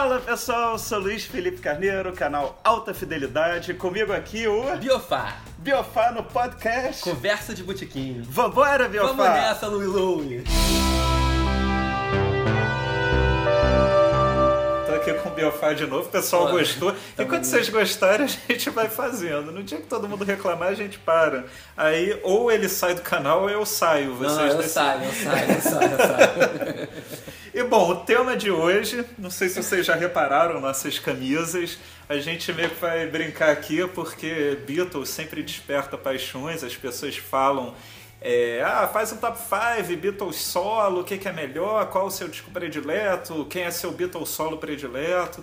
Fala pessoal, sou Luiz Felipe Carneiro, canal Alta Fidelidade. Comigo aqui o Biofá, Biofá no podcast. conversa de botiquinho. Vambora, Biofá! Vamos nessa, Louie Louie. Tô aqui com o Biofá de novo, o pessoal Olha, gostou. tá Enquanto vocês gostarem, a gente vai fazendo. No dia que todo mundo reclamar, a gente para. Aí, ou ele sai do canal ou eu saio. Vocês Não, eu decidem. saio, eu saio, eu saio, eu saio. E bom, o tema de hoje, não sei se vocês já repararam nossas camisas, a gente meio que vai brincar aqui porque Beatles sempre desperta paixões, as pessoas falam, é, ah, faz um top 5, Beatles solo, o que, que é melhor, qual o seu disco predileto, quem é seu Beatles solo predileto.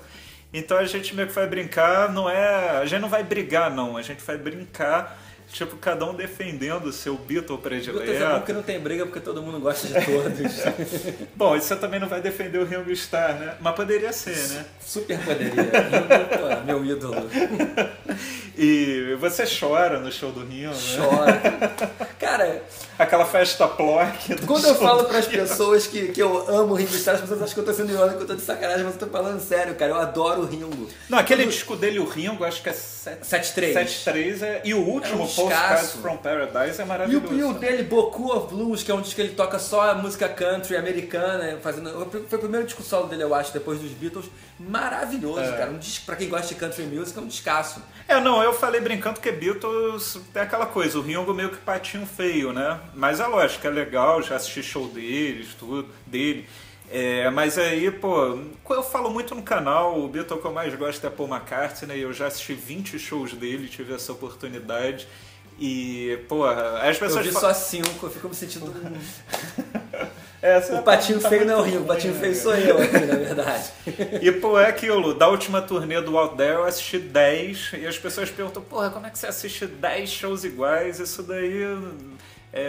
Então a gente meio que vai brincar, não é. A gente não vai brigar, não, a gente vai brincar. Tipo, cada um defendendo o seu Beatle predileto. Puta, é bom que não tem briga porque todo mundo gosta de todos. Bom, e você também não vai defender o Ringo Starr, né? Mas poderia ser, né? Super poderia. Meu ídolo. E você chora no show do Ringo, né? Chora. Cara, Aquela festa plock. do quando eu falo pras Ringo. pessoas que, que eu amo o Ringo Starr, as pessoas acham que eu tô sendo irônico, que eu tô de sacanagem, mas eu tô falando sério, cara. Eu adoro o Ringo. Não, aquele disco dele, o Ringo, acho que é 7 7-3. 7-3 é... e o último, É um Postcards from Paradise, é E o, maravilhoso. e o dele, Boku of Blues, que é um disco que ele toca só a música country americana, fazendo. Foi o primeiro disco solo dele, eu acho, depois dos Beatles. Maravilhoso, É. cara. Um disco, pra quem gosta de country music, é um descasso. É, não, eu falei brincando que Beatles tem aquela coisa, o Ringo meio que patinho feio, né? Mas é lógico, é legal, já assisti show deles, tudo, dele. É, mas aí, pô, eu falo muito no canal, o Beatle que eu mais gosto é Paul McCartney, eu já assisti 20 shows dele, tive essa oportunidade. E, pô, as Eu pessoas vi falam- só cinco, eu fico me sentindo. Essa O patinho tá feio não é o Ringo, o patinho ruim, feio né? sou eu aqui, na verdade. E, pô, é aquilo, da última turnê do Out There eu assisti 10 e as pessoas perguntam, porra, como é que você assiste 10 shows iguais? Isso daí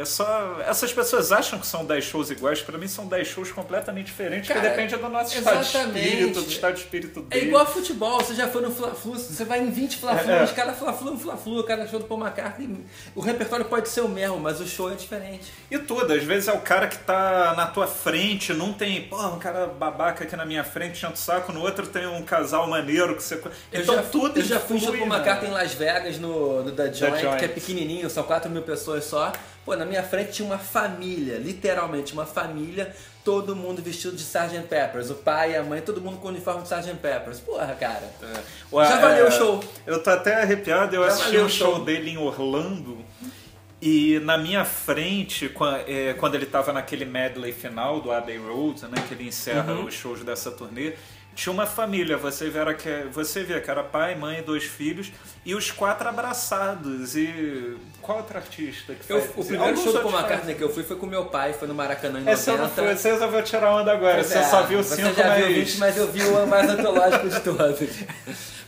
é só... Essas pessoas acham que são 10 shows iguais, pra mim são 10 shows completamente diferentes, Cara, que depende do nosso estado de exatamente. espírito, do estado de espírito É dele. igual a futebol, você já foi no Fla-Flu, você vai em 20 Fla-Flus, É, é. cada Fla-Flu é um Fla-Flu, cada show do Paul McCartney, o repertório pode ser o mesmo, mas o show é diferente. E tudo, às vezes é o cara que tá na tua frente, não tem, porra, um cara babaca aqui na minha frente, enchendo o saco, no outro tem um casal maneiro que você... Eu então já, tudo eu já fui influi, com né? McCartney em Las Vegas, no, no The Joint, Joint. que é pequenininho, são 4 mil pessoas só. Pô, na minha frente tinha uma família, literalmente uma família, todo mundo vestido de Sgt. Peppers. O pai a mãe, todo mundo com o uniforme de Sgt. Peppers. Porra, cara. Ué, Já valeu é, o show. Eu tô até arrepiado, eu Já assisti o show dele em Orlando e na minha frente, é, quando ele tava naquele medley final do Abbey Road, né, que ele encerra Uhum. os shows dessa turnê, tinha uma família, você via, que, você via que era pai, mãe, dois filhos, e os quatro abraçados. E qual outro artista que Eu- faz? o primeiro Alguns show do Paul McCartney que eu fui foi com meu pai, foi no Maracanã em 90. Essa não foi, você resolveu tirar onda agora, você é, só viu você cinco, já mas... viu 20, mas eu vi o mais antológico de todos.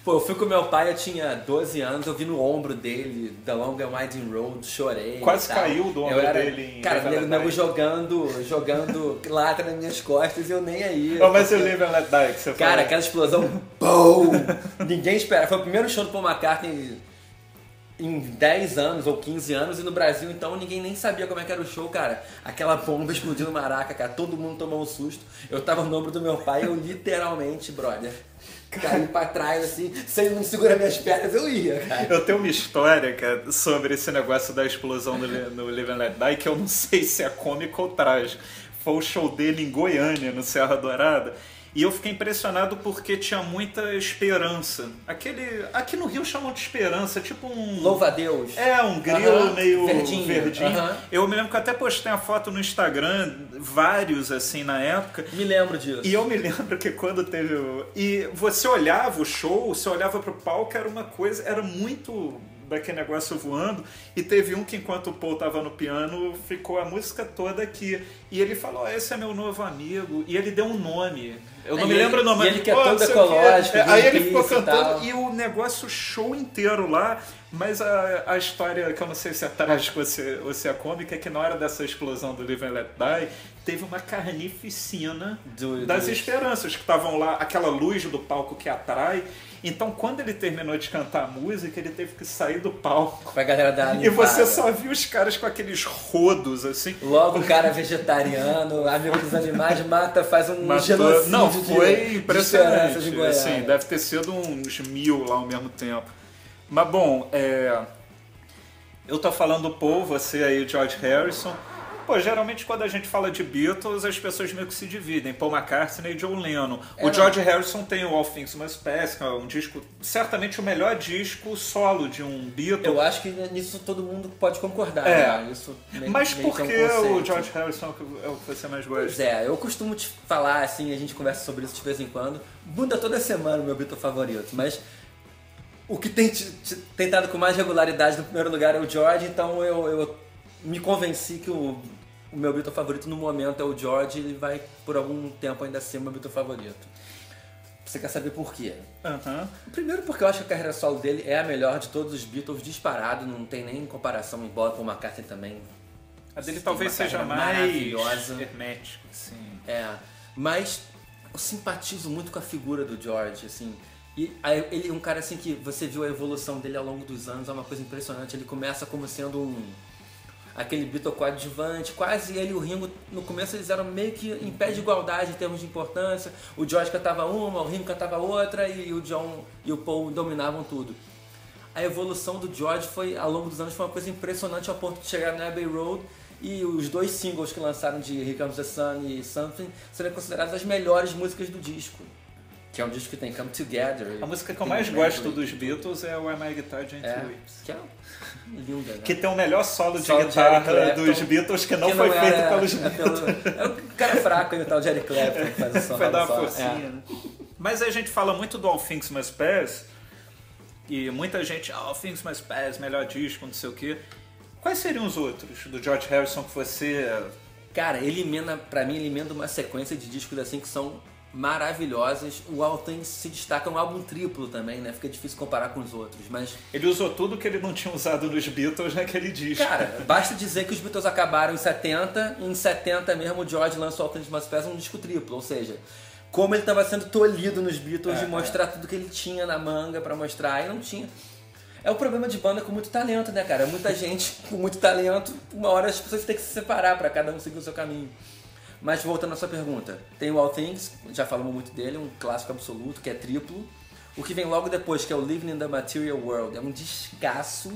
Pô, eu fui com meu pai, eu tinha 12 anos, eu vi no ombro dele, The Long and Winding Road, chorei. Quase caiu do ombro Eu era- dele em Cara, o nego jogando, jogando lata nas minhas costas e eu nem aí. Oh, mas porque- Live and Let Die que você Cara, falou. aquela explosão, BOOM! Ninguém espera. Foi o primeiro show do Paul McCartney em 10 anos ou 15 anos e no Brasil então ninguém nem sabia como é que era o show, cara. Aquela bomba explodiu no Maraca, cara, todo mundo tomou um susto. Eu tava no ombro do meu pai, eu literalmente, brother, caí pra trás assim, se ele não segura minhas pernas, eu ia, cara. Eu tenho uma história, cara, sobre esse negócio da explosão no, no Live and Let Die, que eu não sei se é cômico ou trágico. Foi o show dele em Goiânia, no Serra Dourada. E eu fiquei impressionado porque tinha muita esperança. Aquele. Aqui no Rio chamam de esperança, tipo um. Louva a Deus. É, um grilo Aham, meio verdinho, verdinho. aham. Eu me lembro que eu até postei uma foto no Instagram, vários assim na época. Me lembro disso. E eu me lembro que quando teve. E você olhava o show, você olhava pro palco, era uma coisa. Era muito daquele negócio voando. E teve um que, enquanto o Paul tava no piano, ficou a música toda aqui. E ele falou: Esse é meu novo amigo. E ele deu um nome. Eu não É, me e ele- lembro o nome. e ele que é Oh, todo ecológico, É, Aí ele ficou e cantando tal. e o negócio show inteiro lá. Mas a, a história, que eu não sei se é trágica ou se, ou se é cômica, é que na hora dessa explosão do Live and Let Die, teve uma carnificina Do- das dos- esperanças que estavam lá, aquela luz do palco que atrai. Então, quando ele terminou de cantar a música, ele teve que sair do palco. Pra galera dar E você só viu os caras com aqueles rodos assim. Logo o cara vegetariano, amigo dos animais, mata, faz um Matou- genocídio. Não, de- foi de impressionante. em Goiânia. Assim, deve ter sido uns mil lá ao mesmo tempo. Mas bom, é, eu tô falando do Paul, você aí, George Harrison. Pô, geralmente quando a gente fala de Beatles, as pessoas meio que se dividem. Paul McCartney e John Lennon. É, o não. George Harrison tem o All Things Must Pass, que é um disco, certamente o melhor disco solo de um Beatle. Eu acho que nisso todo mundo pode concordar. É. né? Isso meio- Mas por que é um o. George Harrison é o que- é o que você mais gosta? Pois é, eu costumo te falar assim, a gente conversa sobre isso de vez em quando. Muda toda semana o meu Beatle favorito, mas o que tem, te- te- tem dado com mais regularidade no primeiro lugar é o George, então eu, eu me convenci que o, o meu Beatle favorito no momento é o George e ele vai por algum tempo ainda ser o meu Beatle favorito. Você quer saber por quê? Aham. Primeiro porque eu acho que a carreira solo dele é a melhor de todos os Beatles disparado, não tem nem comparação, embora com o McCartney também A dele talvez seja carreira mais maravilhosa. hermética, sim. É, mas eu simpatizo muito com a figura do George, assim. E ele é um cara assim que você viu a evolução dele ao longo dos anos, é uma coisa impressionante. Ele começa como sendo um aquele Beatle coadjuvante, quase ele e o Ringo, no começo eles eram meio que em pé de igualdade em termos de importância. O George cantava uma, o Ringo cantava outra e o John e o Paul dominavam tudo. A evolução do George foi, ao longo dos anos, foi uma coisa impressionante ao ponto de chegar na Abbey Road e os dois singles que lançaram de Here Comes the Sun e Something serem considerados as melhores músicas do disco. Que é um disco que tem Come Together. A música que eu mais gosto dos Beatles é o Am I Guitar Giant é, Lips. que é linda, né? Que tem o melhor solo de Solo guitarra Clapton, dos Beatles que não Que foi feito era- pelos é Beatles. pelo- É o cara fraco aí, o tal de Eric Clapton que faz o som. Foi dar uma forcinha, É. né? Mas a gente fala muito do All Things Must Pass e muita gente, ah, All Things Must Pass, melhor disco, não sei o quê. Quais seriam os outros do George Harrison que você... Cara, ele emenda, pra mim, ele emenda uma sequência de discos assim que são maravilhosas. O Things se destaca um álbum triplo também, né? Fica difícil comparar com os outros, mas Ele usou tudo que ele não tinha usado nos Beatles naquele disco. Cara, basta dizer que os Beatles acabaram em 70 e em 70 mesmo o George lançou All Things Must Pass um disco triplo, ou seja, como ele estava sendo tolhido nos Beatles É, de mostrar tudo que ele tinha na manga pra mostrar e não tinha. É o problema de banda com muito talento, né, cara? Muita gente com muito talento, uma hora as pessoas têm que se separar pra cada um seguir o seu caminho. Mas voltando à sua pergunta, tem o All Things, já falamos muito dele, um clássico absoluto, que é triplo. O que vem logo depois, que é o Living in the Material World, é um descasso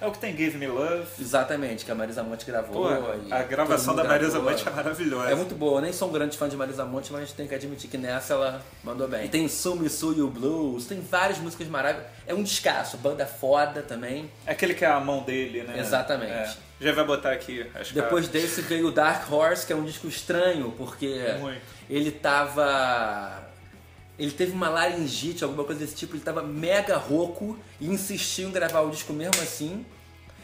É o que tem Give Me Love. Exatamente, que a Marisa Monte gravou. Pô, e a gravação da Marisa gravou. Monte é maravilhosa. É muito boa, eu nem sou um grande fã de Marisa Monte, mas tem que admitir que nessa ela mandou bem. E tem Sumi Su e o Blues, tem várias músicas maravilhosas. É um descasso, banda foda também. É aquele que é a mão dele, né? Exatamente. É. Já vai botar aqui as Depois caras. desse veio o Dark Horse, que é um disco estranho, porque Muito. ele tava. Ele teve uma laringite, alguma coisa desse tipo, ele tava mega rouco e insistiu em gravar o disco mesmo assim.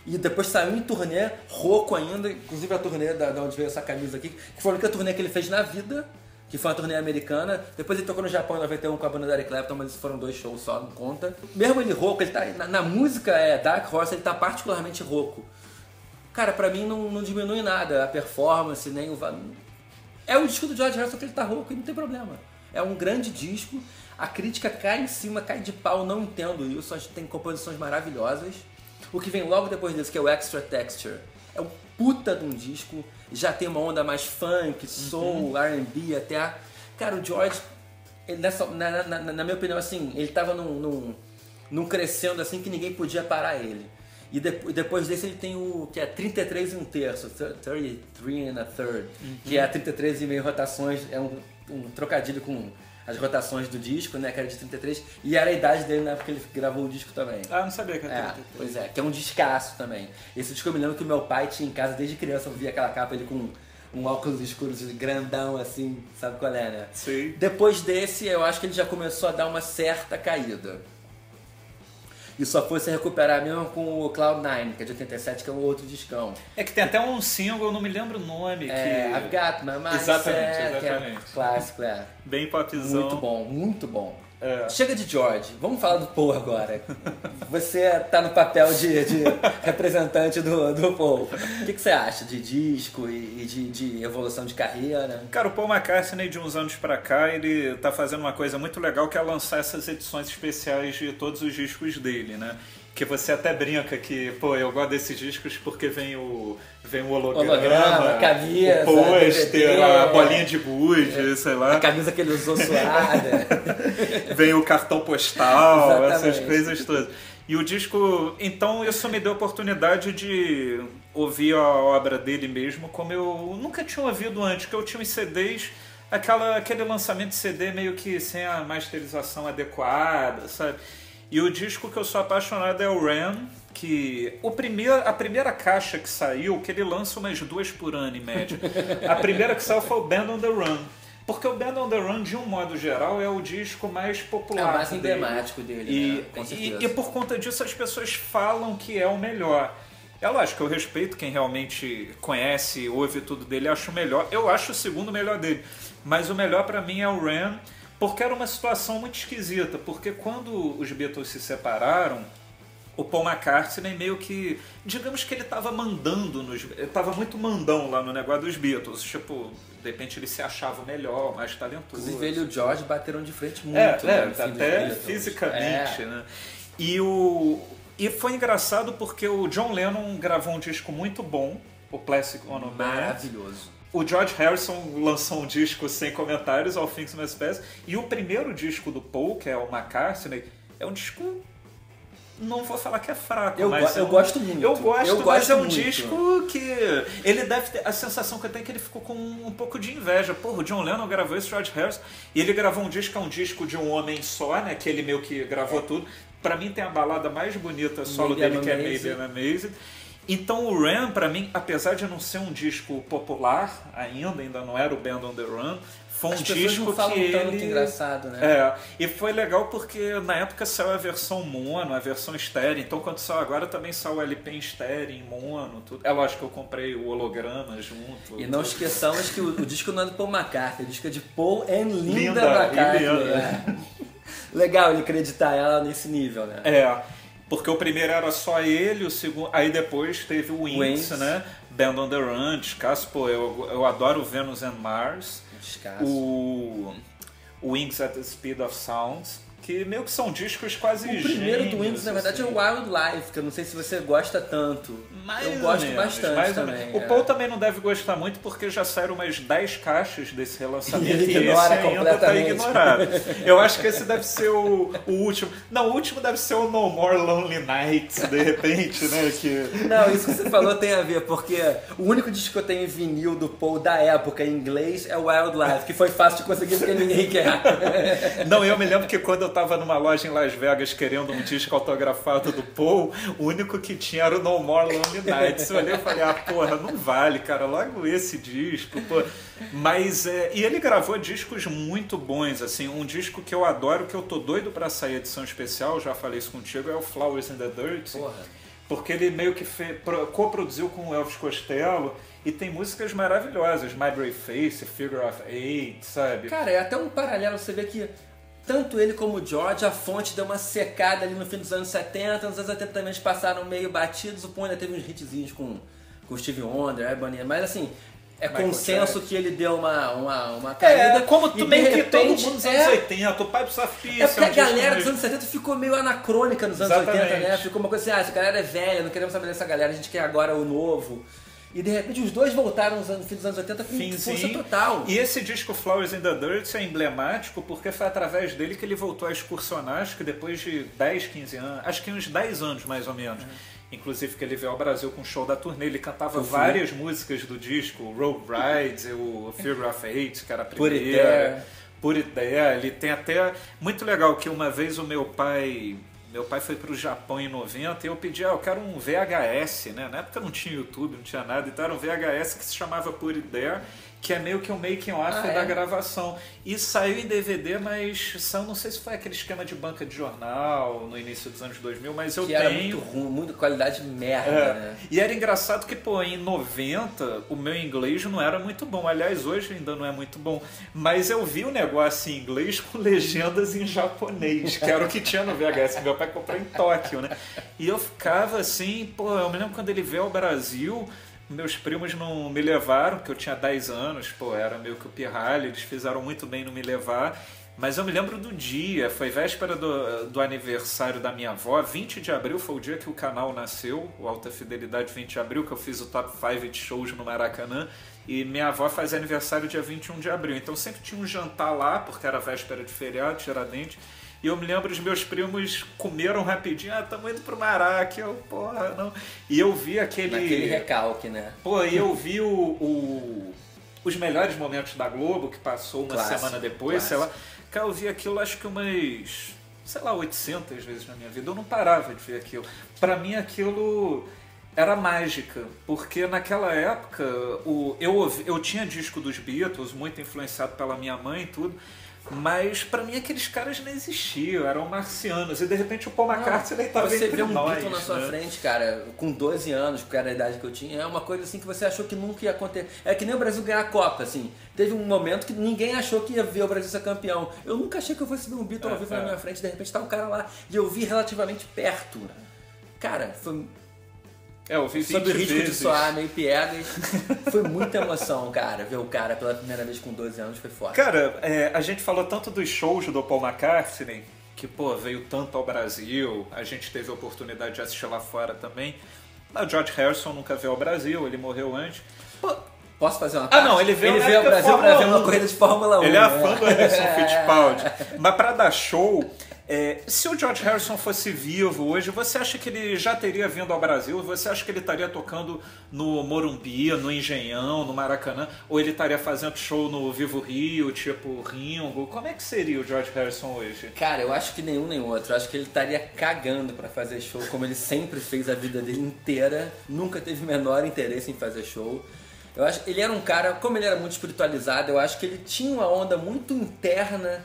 E depois saiu em turnê, rouco ainda, inclusive a turnê da, da onde veio essa camisa aqui, que foi a única turnê que ele fez na vida, que foi uma turnê americana. Depois ele tocou no Japão em 91 com a banda da Eric Clapton, mas foram dois shows só, não conta. Mesmo ele rouco, ele tá. Na, na música é Dark Horse, ele tá particularmente rouco. Cara, pra mim não, não diminui nada a performance, nem o. É o disco do George Harrison que ele tá rouco e não tem problema. É um grande disco, a crítica cai em cima, cai de pau, não entendo isso, acho que tem composições maravilhosas. O que vem logo depois desse, que é o Extra Texture, é um puta de um disco, já tem uma onda mais funk, soul, R&B, até... a- Cara, o George, ele nessa, na, na, na- na minha opinião, assim, ele tava num, num, num crescendo assim que ninguém podia parar ele. E depo- depois desse ele tem o que é 33 e um terço, thir- 33 and a third, que é 33 e meio rotações, é um, um trocadilho com as rotações do disco, né, que era de 33, e era a idade dele na época que ele gravou o disco também. Ah, não sabia que É, era pois é, que é um descasso também. Esse disco eu me lembro que o meu pai tinha em casa desde criança, eu via aquela capa ele com um óculos escuros grandão assim, sabe qual é, né? Sim. Depois desse, eu acho que ele já começou a dar uma certa caída. E só foi se recuperar mesmo com o Cloud9, que é de 87, que é um outro discão. É que tem até um single, eu não me lembro o nome. É, que... I've Got My Exatamente, é exatamente. clássico, é. Bem popzão. Muito bom, muito bom. É. Chega de George, vamos falar do Paul agora. Você tá no papel de, de representante do, do Paul. O que, que você acha de disco e, de, de evolução de carreira? Cara, o Paul McCartney de uns anos pra cá, ele tá fazendo uma coisa muito legal que é lançar essas edições especiais de todos os discos dele, né? que você até brinca que, pô, eu gosto desses discos porque vem o, vem o holograma, Holograma, camisa, o pôster, a bolinha de gude, sei lá. A camisa que ele usou suada. vem o cartão postal, essas coisas todas. E o disco, então isso me deu a oportunidade de ouvir a obra dele mesmo, como eu nunca tinha ouvido antes, que eu tinha os CDs, aquela, aquele lançamento de CD meio que sem a masterização adequada, sabe? E o disco que eu sou apaixonado é o Ram, que o primeiro, a primeira caixa que saiu, que ele lança umas duas por ano em média. A primeira que saiu foi o Band on the Run. Porque o Band on the Run, de um modo geral, é o disco mais popular. É o mais dele. emblemático dele, E, né? Com e, certeza. e por conta disso as pessoas falam que é o melhor. É lógico, eu respeito quem realmente conhece, ouve tudo dele, acho o melhor. Eu acho o segundo melhor dele. Mas o melhor pra mim é o Ram, porque era uma situação muito esquisita. Porque quando os Beatles se separaram, o Paul McCartney meio que. Digamos que ele tava mandando nos. Ele tava muito mandão lá no negócio dos Beatles. Tipo, de repente ele se achava melhor, mais talentoso. Inclusive ele e o George bateram de frente muito, É, né, é, até fisicamente, É. né? E, o, e foi engraçado porque o John Lennon gravou um disco muito bom, o Plastic Ono. Maravilhoso. O George Harrison lançou um disco sem comentários, All Things Must Pass. E o primeiro disco do Paul, que é o McCartney, é um disco... Não vou falar que é fraco, Eu mas é eu um- gosto muito. Eu gosto, Eu mas gosto é um muito. disco que ele deve ter a sensação que eu tenho é que ele ficou com um pouco de inveja. Porra, o John Lennon gravou esse George Harrison e ele gravou um disco que é um disco de um homem só, né? Que ele meio que gravou tudo. Pra mim tem a balada mais bonita solo Maybe dele que é. Maybe I'm Amazing. Então o Ram, pra mim, apesar de não ser um disco popular ainda, ainda não era o Band on the Run, foi um As disco não falam que tanto ele... engraçado, né? É, e foi legal porque na época saiu a versão mono, a versão estéreo, então quando saiu agora também saiu o LP em estéreo, em mono, tudo. É lógico que eu comprei o holograma junto. E não esqueçamos que o, o disco não é do Paul McCartney, o disco é de Paul and Linda, Linda, McCartney. é. Legal ele acreditar ela nesse nível, né? É, porque o primeiro era só ele, o segundo. Aí depois teve o Wings, né? Band on the Run, descasso, pô, eu, eu adoro Venus and Mars. Descasso. O, Wings at the Speed of Sound, que meio que são discos quase O primeiro do gêmeos, Wings, na verdade, é assim. o Wildlife, que eu não sei se você gosta tanto. Mais eu gosto menos, bastante também. O é. Paul também não deve gostar muito porque já saíram umas 10 caixas desse relançamento E ele e ignora ainda tá completamente. ignorado. Eu acho que esse deve ser o, o último. Não, o último deve ser o No More Lonely Nights, de repente, né? Que... Não, isso que você falou tem a ver, porque o único disco que eu tenho em vinil do Paul da época em inglês é o Wildlife, que foi fácil de conseguir porque ninguém quer. Não, eu me lembro que quando eu tava numa loja em Las Vegas querendo um disco autografado do Paul, o único que tinha era o No More Lonely Nights. Eu olhei e falei, ah, porra, não vale, cara, logo esse disco, pô. Mas, é, e ele gravou discos muito bons, assim, um disco que eu adoro, que eu tô doido pra sair edição especial, já falei isso contigo, é o Flowers in the Dirt. Porra. Porque ele meio que fe- pro- coproduziu com o Elvis Costello e tem músicas maravilhosas, My Brave Face, Figure of Eight, sabe? Cara, é até um paralelo, você vê que tanto ele como o George, a fonte deu uma secada ali no fim dos anos 70, nos anos 80 também eles passaram meio batidos, o Paul ainda teve uns hitzinhos com, com Steve Wonder, Ebony, mas assim, é Michael consenso Jackson. que ele deu uma, uma, uma É, caída. como e também de que todo mundo nos é, anos 80, o Pai do Safia, É porque a galera dos anos 70 ficou meio anacrônica nos anos Exatamente. 80, né? Ficou uma coisa assim, ah, essa galera é velha, não queremos saber dessa galera, a gente quer agora o novo. E de repente os dois voltaram nos anos, no fim dos anos 80 com força total. E esse disco Flowers in the Dirt é emblemático porque foi através dele que ele voltou a excursionar, acho que depois de 10, 15 anos, acho que uns 10 anos mais ou menos. Inclusive que ele veio ao Brasil com o show da turnê, ele cantava Eu várias músicas do disco, o Road Rides, o Figure of Eight, que era a primeira. There. Por ideia, ele tem até. Muito legal que uma vez o meu pai. Meu pai foi pro Japão em 90 e eu pedi, ah, eu quero um VHS, né? Na época não tinha YouTube, não tinha nada, então era um VHS que se chamava It There, que é meio que um making off Ah, da é? gravação. E saiu em DVD, mas são, não sei se foi aquele esquema de banca de jornal no início dos anos 2000, mas eu que era tenho. muito ruim, muita qualidade merda, É. né? E era engraçado que, pô, em 90 o meu inglês não era muito bom. Aliás, hoje ainda não é muito bom. Mas eu vi o negócio em inglês com legendas em japonês, que era o que tinha no VHS, meu pai comprou em Tóquio, né? E eu ficava assim, pô, eu me lembro quando ele veio ao Brasil. Meus primos não me levaram, porque eu tinha 10 anos, pô, era meio que o pirralho, eles fizeram muito bem não me levar. Mas eu me lembro do dia, foi véspera do, do aniversário da minha avó, 20 de abril foi o dia que o canal nasceu, o Alta Fidelidade 20 de abril, que eu fiz o top 5 de shows no Maracanã. E minha avó fazia aniversário dia 21 de abril. Então sempre tinha um jantar lá, porque era véspera de feriado, Tiradentes. E eu me lembro, os meus primos comeram rapidinho, ah, estamos indo pro Maraca, eu, porra, não. E eu vi aquele. Naquele recalque, né? Pô, e eu vi o, o, os melhores momentos da Globo, que passou uma Clássico, semana depois, sei clássico. lá. Cara, eu vi aquilo acho que umas, sei lá, 800 vezes na minha vida. Eu não parava de ver aquilo. Pra mim aquilo era mágica, porque naquela época o, eu, eu tinha disco dos Beatles, muito influenciado pela minha mãe e tudo, mas pra mim aqueles caras não existiam, eram marcianos, e de repente o Paul McCartney estava Você entre vê um nós. Beatle na sua né? frente, cara, com 12 anos, que era a idade que eu tinha, é uma coisa assim que você achou que nunca ia acontecer. É que nem o Brasil ganhar a Copa, assim. Teve um momento que ninguém achou que ia ver o Brasil ser campeão. Eu nunca achei que eu fosse ver um Beatle É, ao vivo é. na minha frente, de repente tá um cara lá e eu vi relativamente perto. Cara, foi É, eu vi 20 sob o risco vezes. de soar meio piegas. foi muita emoção, cara. Ver o cara pela primeira vez com 12 anos foi forte. Cara, é, a gente falou tanto dos shows do Paul McCartney, que, pô, veio tanto ao Brasil, a gente teve a oportunidade de assistir lá fora também. Mas o George Harrison nunca veio ao Brasil, ele morreu antes. Pô, Posso fazer uma Ah, não, parte? ele veio ele veio ao Brasil pra Fórmula ver uma 1. corrida de Fórmula 1. ele é né? fã do Emerson Fittipaldi. Mas pra dar show, é, se o George Harrison fosse vivo hoje, você acha que ele já teria vindo ao Brasil? Você acha que ele estaria tocando no Morumbi, no Engenhão, no Maracanã? Ou ele estaria fazendo show no Vivo Rio, tipo Ringo? Como é que seria o George Harrison hoje? Cara, eu acho que nenhum nem outro. Eu acho que ele estaria cagando pra fazer show, como ele sempre fez a vida dele inteira. Nunca teve o menor interesse em fazer show. Eu acho ele era um cara, como ele era muito espiritualizado, eu acho que ele tinha uma onda muito interna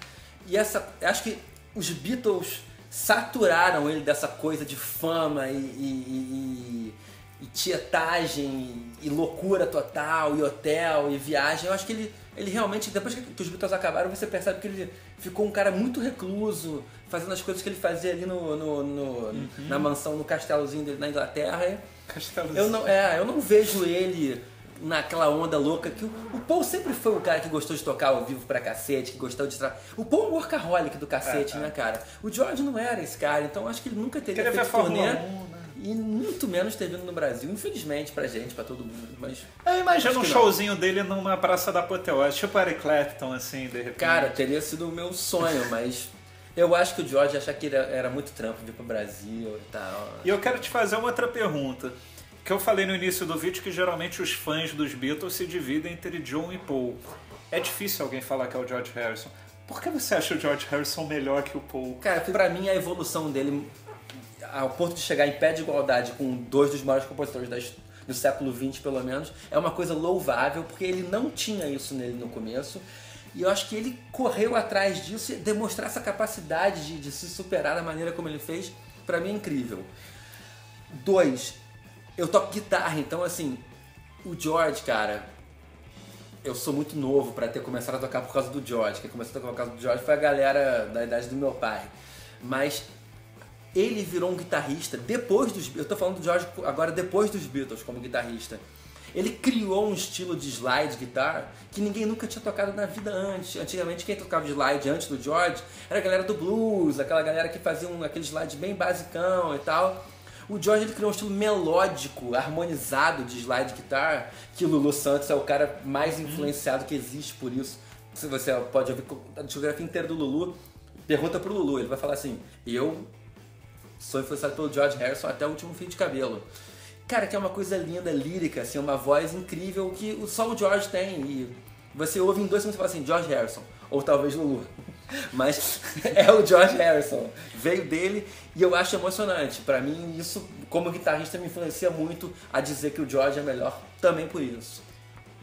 e essa, acho que os Beatles saturaram ele dessa coisa de fama e, e, e, e tietagem e loucura total e hotel e viagem. Eu acho que ele, ele realmente, depois que os Beatles acabaram, você percebe que ele ficou um cara muito recluso, fazendo as coisas que ele fazia ali no, no- no- na mansão, no castelozinho dele na Inglaterra. Castelo Eu não, é, eu não vejo ele naquela onda louca que o, o Paul sempre foi o cara que gostou de tocar ao vivo pra cacete, que gostou de tra... O Paul é um workaholic do cacete, É, é. né, cara? O George não era esse cara, então acho que ele nunca teria Queria feito turnê 1, né? e muito menos ter vindo no Brasil, infelizmente pra gente, pra todo mundo, mas Eu imagino um showzinho dele numa praça da Apoteose, tipo Eric Clapton, assim, de repente. cara, teria sido o meu sonho, mas eu acho que o George achar que era, era muito trampo vir pro Brasil e tal. E eu quero te fazer uma outra pergunta. Que eu falei no início do vídeo que geralmente os fãs dos Beatles se dividem entre John e Paul. É difícil alguém falar que é o George Harrison. Por que você acha o George Harrison melhor que o Paul? Cara, pra mim a evolução dele ao ponto de chegar em pé de igualdade com dois dos maiores compositores do século XX, pelo menos, é uma coisa louvável, porque ele não tinha isso nele no começo. E eu acho que ele correu atrás disso e demonstrar essa capacidade de, de se superar da maneira como ele fez, pra mim é incrível. Dois, eu toco guitarra, então assim, o George, cara, eu sou muito novo pra ter começado a tocar por causa do George. Quem começou a tocar por causa do George foi a galera da idade do meu pai. Mas ele virou um guitarrista depois dos Eu tô falando do George agora depois dos Beatles como guitarrista. Ele criou um estilo de slide guitar que ninguém nunca tinha tocado na vida antes. Antigamente quem tocava de slide antes do George era a galera do blues, aquela galera que fazia um, aquele slide bem basicão e tal. O George ele criou um estilo melódico, harmonizado de slide guitar, que Lulu Santos é o cara mais influenciado que existe por isso. Se você pode ouvir a discografia inteira do Lulu, pergunta pro Lulu, ele vai falar assim: "Eu sou influenciado pelo George Harrison até o último fio de cabelo". Cara, que é uma coisa linda, lírica, assim, uma voz incrível que só o George tem e você ouve em dois segundos e fala assim, George Harrison, ou talvez Lulu. Mas é o George Harrison. Veio dele e eu acho emocionante. Pra mim, isso, como guitarrista, me influencia muito a dizer que o George é melhor também por isso.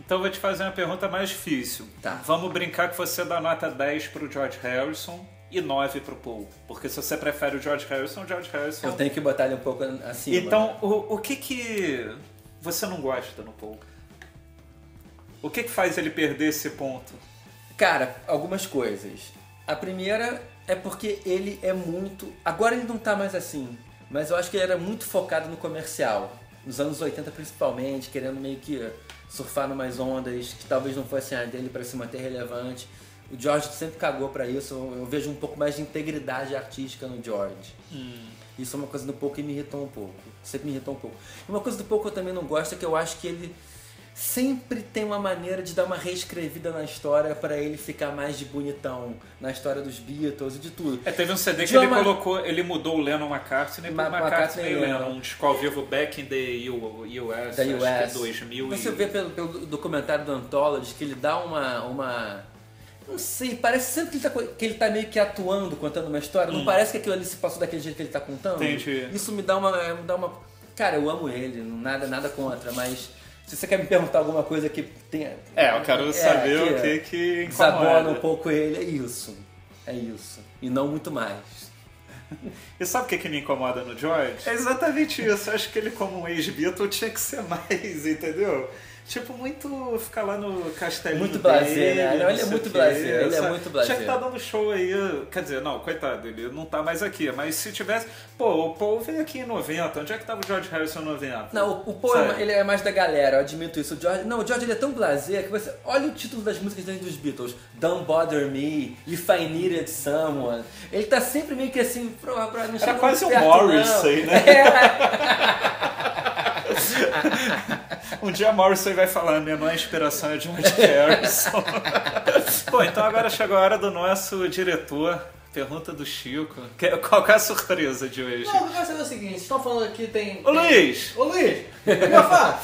Então eu vou te fazer uma pergunta mais difícil. Tá. Vamos brincar que você dá nota 10 pro George Harrison e 9 pro Paul. Porque se você prefere o George Harrison, o George Harrison... Eu tenho que botar ele um pouco acima. Então, o, o que que você não gosta no Paul? O que que faz ele perder esse ponto? Cara, algumas coisas. A primeira é porque ele é muito. Agora ele não tá mais assim, mas eu acho que ele era muito focado no comercial. Nos anos 80 principalmente, querendo meio que surfar numas ondas que talvez não fossem a dele para se manter relevante. O George sempre cagou pra isso. Eu, eu vejo um pouco mais de integridade artística no George. Hum. Isso é uma coisa do pouco que me irritou um pouco. Sempre me irritou um pouco. E uma coisa do pouco que eu também não gosto é que eu acho que ele sempre tem uma maneira de dar uma reescrevida na história pra ele ficar mais de bonitão na história dos Beatles e de tudo. É, teve um CD que De uma ele colocou, ele mudou o Lennon McCartney por Ma- McCartney e McCartney e Lennon, um disco ao vivo back in the US, acho US. que é 2000 Você e... vê pelo, pelo documentário do Anthology que ele dá uma. uma não sei, parece sempre que ele, tá, que ele tá meio que atuando, contando uma história. Não parece que aquilo ali se passou daquele jeito que ele tá contando. Hum. Entendi. Isso me dá uma. Me dá uma cara, eu amo ele, nada, nada contra, mas se você quer me perguntar alguma coisa que tenha. É, eu quero saber o que que Desabona incomoda. um pouco ele, é isso. É isso. E não muito mais. E sabe o que, que me incomoda no George? É exatamente isso. Eu acho que ele, como um ex-Beatle, tinha que ser mais, entendeu? Tipo, muito ficar lá no castelinho Muito dele, né? Não, ele é muito blasé, ele é muito blasé. Tinha que estar dando show aí. Quer dizer, não, coitado, ele não tá mais aqui. Mas se tivesse... Pô, o Paul veio aqui em 90. Onde é que tava o George Harrison em 90? Não, o, Paul Sabe? ele é mais da galera, eu admito isso. O George, não, o George ele é tão blasé que você. Olha o título das músicas dos Beatles: Don't Bother Me, If I Needed Someone. Ele tá sempre meio que assim, pra, pra não Era quase um Morrissey, não. né? É, Um dia Morrissey vai falar, minha mãe inspiração é George Harrison. Bom, então agora chegou a hora do nosso diretor. Pergunta do Chico. Que- Qual é a surpresa de hoje? Não, vai ser o seguinte, estão falando aqui, tem... Ô tem- Luiz! Ô Luiz, meu fã,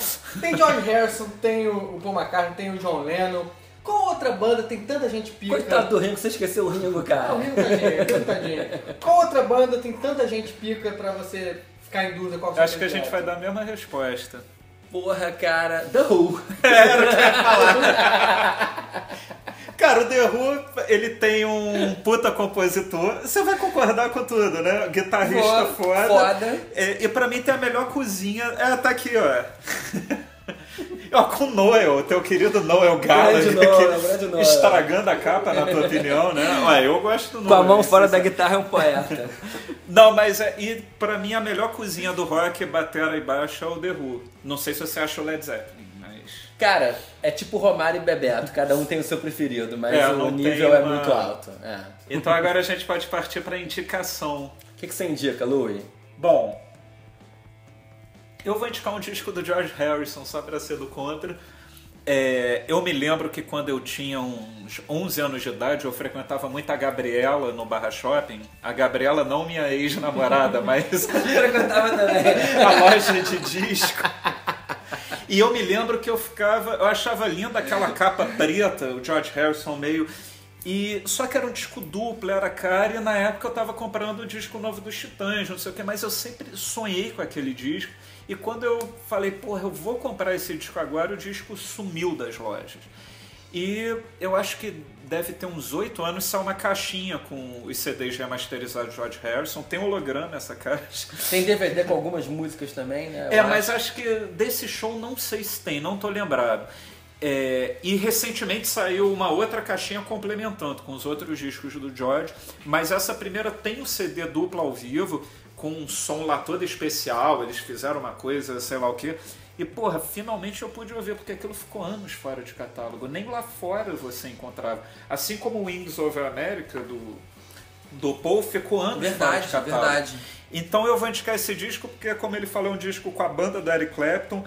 tem George Harrison, tem o Paul McCartney, tem o John Lennon. Qual outra banda tem tanta gente pica? Coitado do Ringo, você esqueceu o Ringo, cara. o Ringo tadinho, Ringo tadinho. Qual outra banda tem tanta gente pica pra você ficar em dúvida qual Acho que a gente vai dar a mesma resposta. Porra, cara. The Who. Cara, o The Who, ele tem um puta compositor. Você vai concordar com tudo, né? Guitarrista Foda, foda. É, e pra mim tem a melhor cozinha. É, tá aqui, ó. Ó, com o Noel, teu querido Noel Gallagher, Noel, estragando a capa, na tua opinião, né? Olha, eu gosto do Noel. Com a mão fora da guitarra é um poeta. Não, mas é, e pra mim a melhor cozinha do rock, batera e baixo, é o The Who. Não sei se você acha o Led Zeppelin, mas... Cara, é tipo Romário e Bebeto, cada um tem o seu preferido, mas É, o nível é uma- muito alto. É. Então agora a gente pode partir pra indicação. O que, que você indica, Louie? Bom, eu vou indicar um disco do George Harrison só pra ser do contra. É, eu me lembro que quando eu tinha uns 11 anos de idade, eu frequentava muito a Gabriela no Barra Shopping. A Gabriela, não minha ex-namorada, mas frequentava também. a loja de disco. E eu me lembro que eu ficava. Eu achava linda aquela capa preta, o George Harrison meio. E só que era um disco duplo, era caro, e na época eu tava comprando o disco novo dos Titãs, não sei o que, mas eu sempre sonhei com aquele disco. E quando eu falei, porra, eu vou comprar esse disco agora, o disco sumiu das lojas. E eu acho que deve ter uns oito anos saiu uma caixinha com os CDs remasterizados de George Harrison. Tem holograma essa caixa. Tem DVD com algumas músicas também, né? Eu É, acho. mas acho que desse show não sei se tem, não tô lembrado. É, e recentemente saiu uma outra caixinha complementando com os outros discos do George, mas essa primeira tem um CD duplo ao vivo, com um som lá todo especial, eles fizeram uma coisa, sei lá o que. E porra, finalmente eu pude ouvir, porque aquilo ficou anos fora de catálogo. Nem lá fora você encontrava. Assim como o Wings Over America do, do Paul ficou anos fora Verdade, de catálogo. verdade. Então eu vou indicar esse disco porque, como ele falou, é um disco com a banda do Eric Clapton.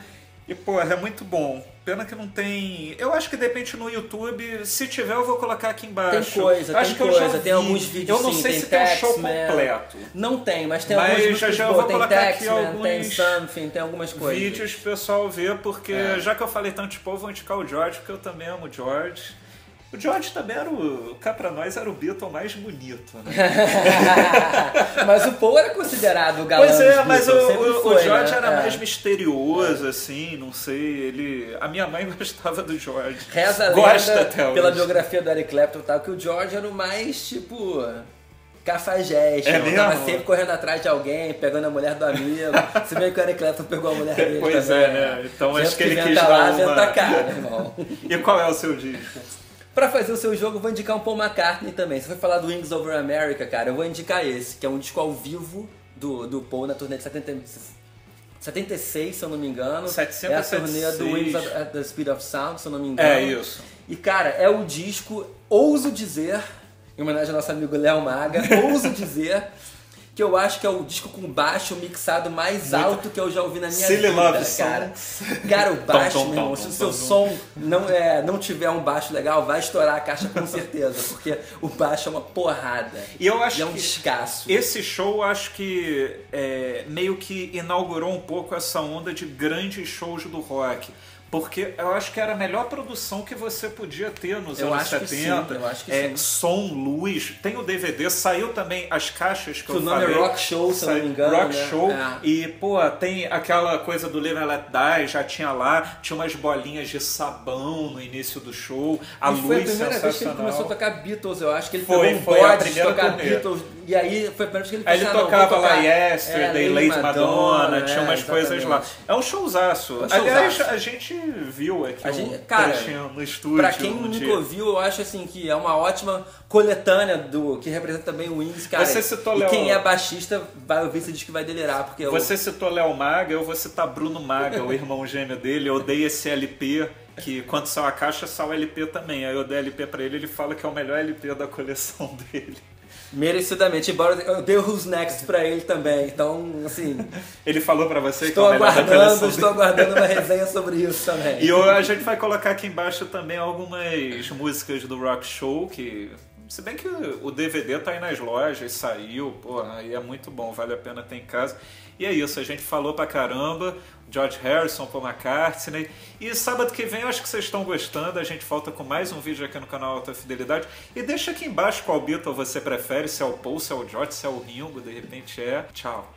E, porra, é muito bom. Pena que não tem. Eu acho que depende no YouTube. Se tiver, eu vou colocar aqui embaixo. Tem coisa, acho tem que eu já coisa, tem alguns vídeos Eu não sim, sei tem se tem um show Taxman. completo. Não tem, mas tem Mas algumas já já eu vou Tem colocar aqui Taxman, tem alguns Something, tem algumas coisas. Vídeos pro pessoal ver, porque É. já que eu falei tanto de povo, vou indicar o George, porque eu também amo o George. O George também era o. Cá pra nós era o Beatle mais bonito, né? mas o Paul era considerado o galã Pois é, mas o, Beatles, sempre o- o foi, George né? era É. mais misterioso, assim, não sei. Ele. A minha mãe gostava do George. Reza a Gosta lenda, até hoje. pela biografia do Eric Clapton e tal, que o George era o mais, tipo, cafajeste. É não, Tava sempre correndo atrás de alguém, pegando a mulher do amigo. Se bem que o Eric Clapton pegou a mulher dele Pois também. é, né? Então Vento acho que ele quis lá, dar uma- cá, irmão. E qual é o seu disco? Pra fazer o seu jogo, eu vou indicar um Paul McCartney também. Se for falar do Wings Over America, cara, eu vou indicar esse, que é um disco ao vivo do, do Paul na turnê de 70, 76, se eu não me engano. 776. É a turnê do Wings at, at the Speed of Sound, se eu não me engano. É isso. E cara, é o disco, ouso dizer, em homenagem ao nosso amigo Léo Maga, ouso dizer que eu acho que é o disco com baixo mixado mais alto que eu já ouvi na minha Silly vida, cara. Cara, o baixo, tom, meu irmão, se o seu som não, é, não tiver um baixo legal, vai estourar a caixa com certeza, porque o baixo é uma porrada. E eu acho E é um que descasso. esse show acho que é, meio que inaugurou um pouco essa onda de grandes shows do rock. Porque eu acho que era a melhor produção que você podia ter nos Eu anos acho que 70. sim, eu acho que é, sim. Som, luz, tem o DVD, saiu também as caixas que, Que eu o nome é. Rock Show, se eu não me engano, Rock né? Show. É. E, pô, tem aquela coisa do Live and Let Die, já tinha lá, tinha umas bolinhas de sabão no início do show. A e luz foi a primeira vez que ele começou a tocar Beatles, eu acho que ele Foi, pegou um foi a de primeira tocar turnê. Beatles, e aí foi a primeira vez que ele Aí ele pensou, "Ah, tocava lá Yesterday, é, Lady Madonna, tinha é, umas coisas lá. exatamente. É um showzaço. É um Aliás, showzaço. a gente viu aqui A um gente- cara, trechinho no estúdio. Pra quem nunca dia. ouviu, eu acho assim que é uma ótima coletânea do que representa bem o Wings, cara. Você citou e Léo- quem é baixista vai ouvir esse disco que vai delirar, porque eu- Você citou Léo Maga, eu vou citar Bruno Maga, o irmão gêmeo dele. Eu dei esse LP, que quando saiu a caixa, saiu o LP também. Aí eu dei LP pra ele, ele fala que é o melhor LP da coleção dele. Merecidamente, embora eu dei o Who's Next pra ele também. Então, assim, Ele falou pra você estou que aguardando, estou aguardando uma resenha sobre isso também. E a gente vai colocar aqui embaixo também algumas músicas do Rock Show, que. Se bem que o DVD tá aí nas lojas, saiu, porra, aí é muito bom, vale a pena ter em casa. E é isso, a gente falou pra caramba, George Harrison, Paul McCartney. E sábado que vem eu acho que vocês estão gostando, a gente volta com mais um vídeo aqui no canal Alta Fidelidade. E deixa aqui embaixo qual Beatle você prefere, se é o Paul, se é o George, se é o Ringo, de repente é. Tchau.